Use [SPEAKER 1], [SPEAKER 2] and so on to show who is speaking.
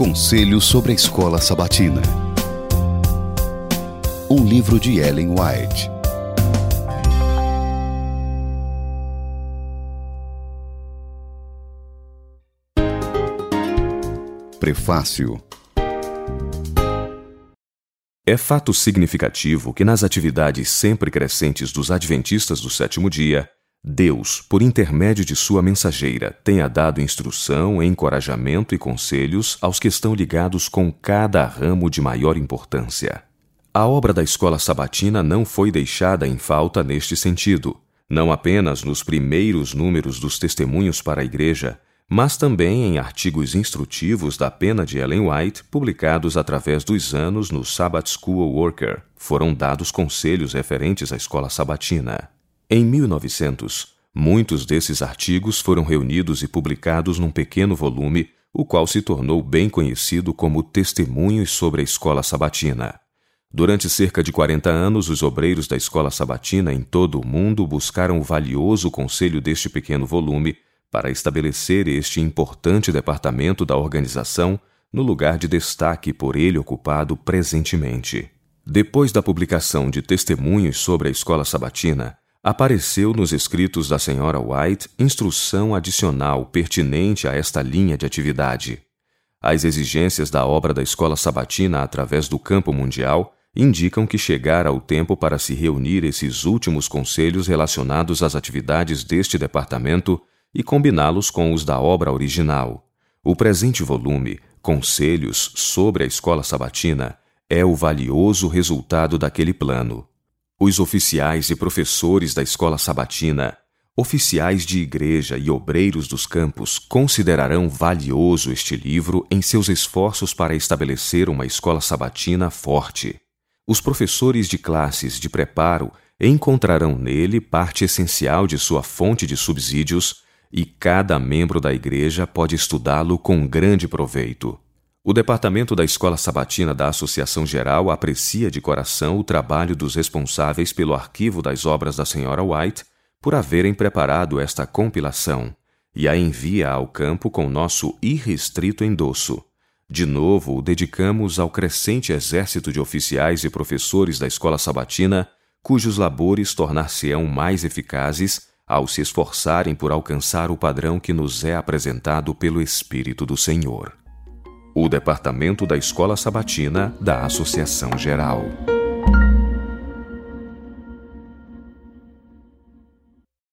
[SPEAKER 1] Conselho sobre a Escola Sabatina. Um livro de Ellen White. Prefácio
[SPEAKER 2] É fato significativo que nas atividades sempre crescentes dos Adventistas do sétimo dia, Deus, por intermédio de sua mensageira, tenha dado instrução, encorajamento e conselhos aos que estão ligados com cada ramo de maior importância. A obra da escola sabatina não foi deixada em falta neste sentido, não apenas nos primeiros números dos Testemunhos para a Igreja, mas também em artigos instrutivos da pena de Ellen White, publicados através dos anos no Sabbath School Worker, foram dados conselhos referentes à escola sabatina. Em 1900, muitos desses artigos foram reunidos e publicados num pequeno volume, o qual se tornou bem conhecido como Testemunhos sobre a Escola Sabatina. Durante cerca de 40 anos, os obreiros da escola sabatina em todo o mundo buscaram o valioso conselho deste pequeno volume para estabelecer este importante departamento da organização no lugar de destaque por ele ocupado presentemente. Depois da publicação de testemunhos sobre a escola sabatina, apareceu nos escritos da senhora White instrução adicional pertinente a esta linha de atividade. As exigências da obra da escola sabatina através do campo mundial indicam que chegara o tempo para se reunir esses últimos conselhos relacionados às atividades deste departamento e combiná-los com os da obra original. O presente volume, Conselhos sobre a Escola Sabatina, é o valioso resultado daquele plano. Os oficiais e professores da Escola Sabatina, oficiais de igreja e obreiros dos campos considerarão valioso este livro em seus esforços para estabelecer uma escola sabatina forte. Os professores de classes de preparo encontrarão nele parte essencial de sua fonte de subsídios e cada membro da igreja pode estudá-lo com grande proveito. O departamento da Escola Sabatina da Associação Geral aprecia de coração o trabalho dos responsáveis pelo arquivo das obras da Sra. White por haverem preparado esta compilação e a envia ao campo com nosso irrestrito endosso. De novo, o dedicamos ao crescente exército de oficiais e professores da Escola Sabatina, cujos labores tornar-se-ão mais eficazes ao se esforçarem por alcançar o padrão que nos é apresentado pelo Espírito do Senhor. O Departamento da Escola Sabatina da Associação Geral.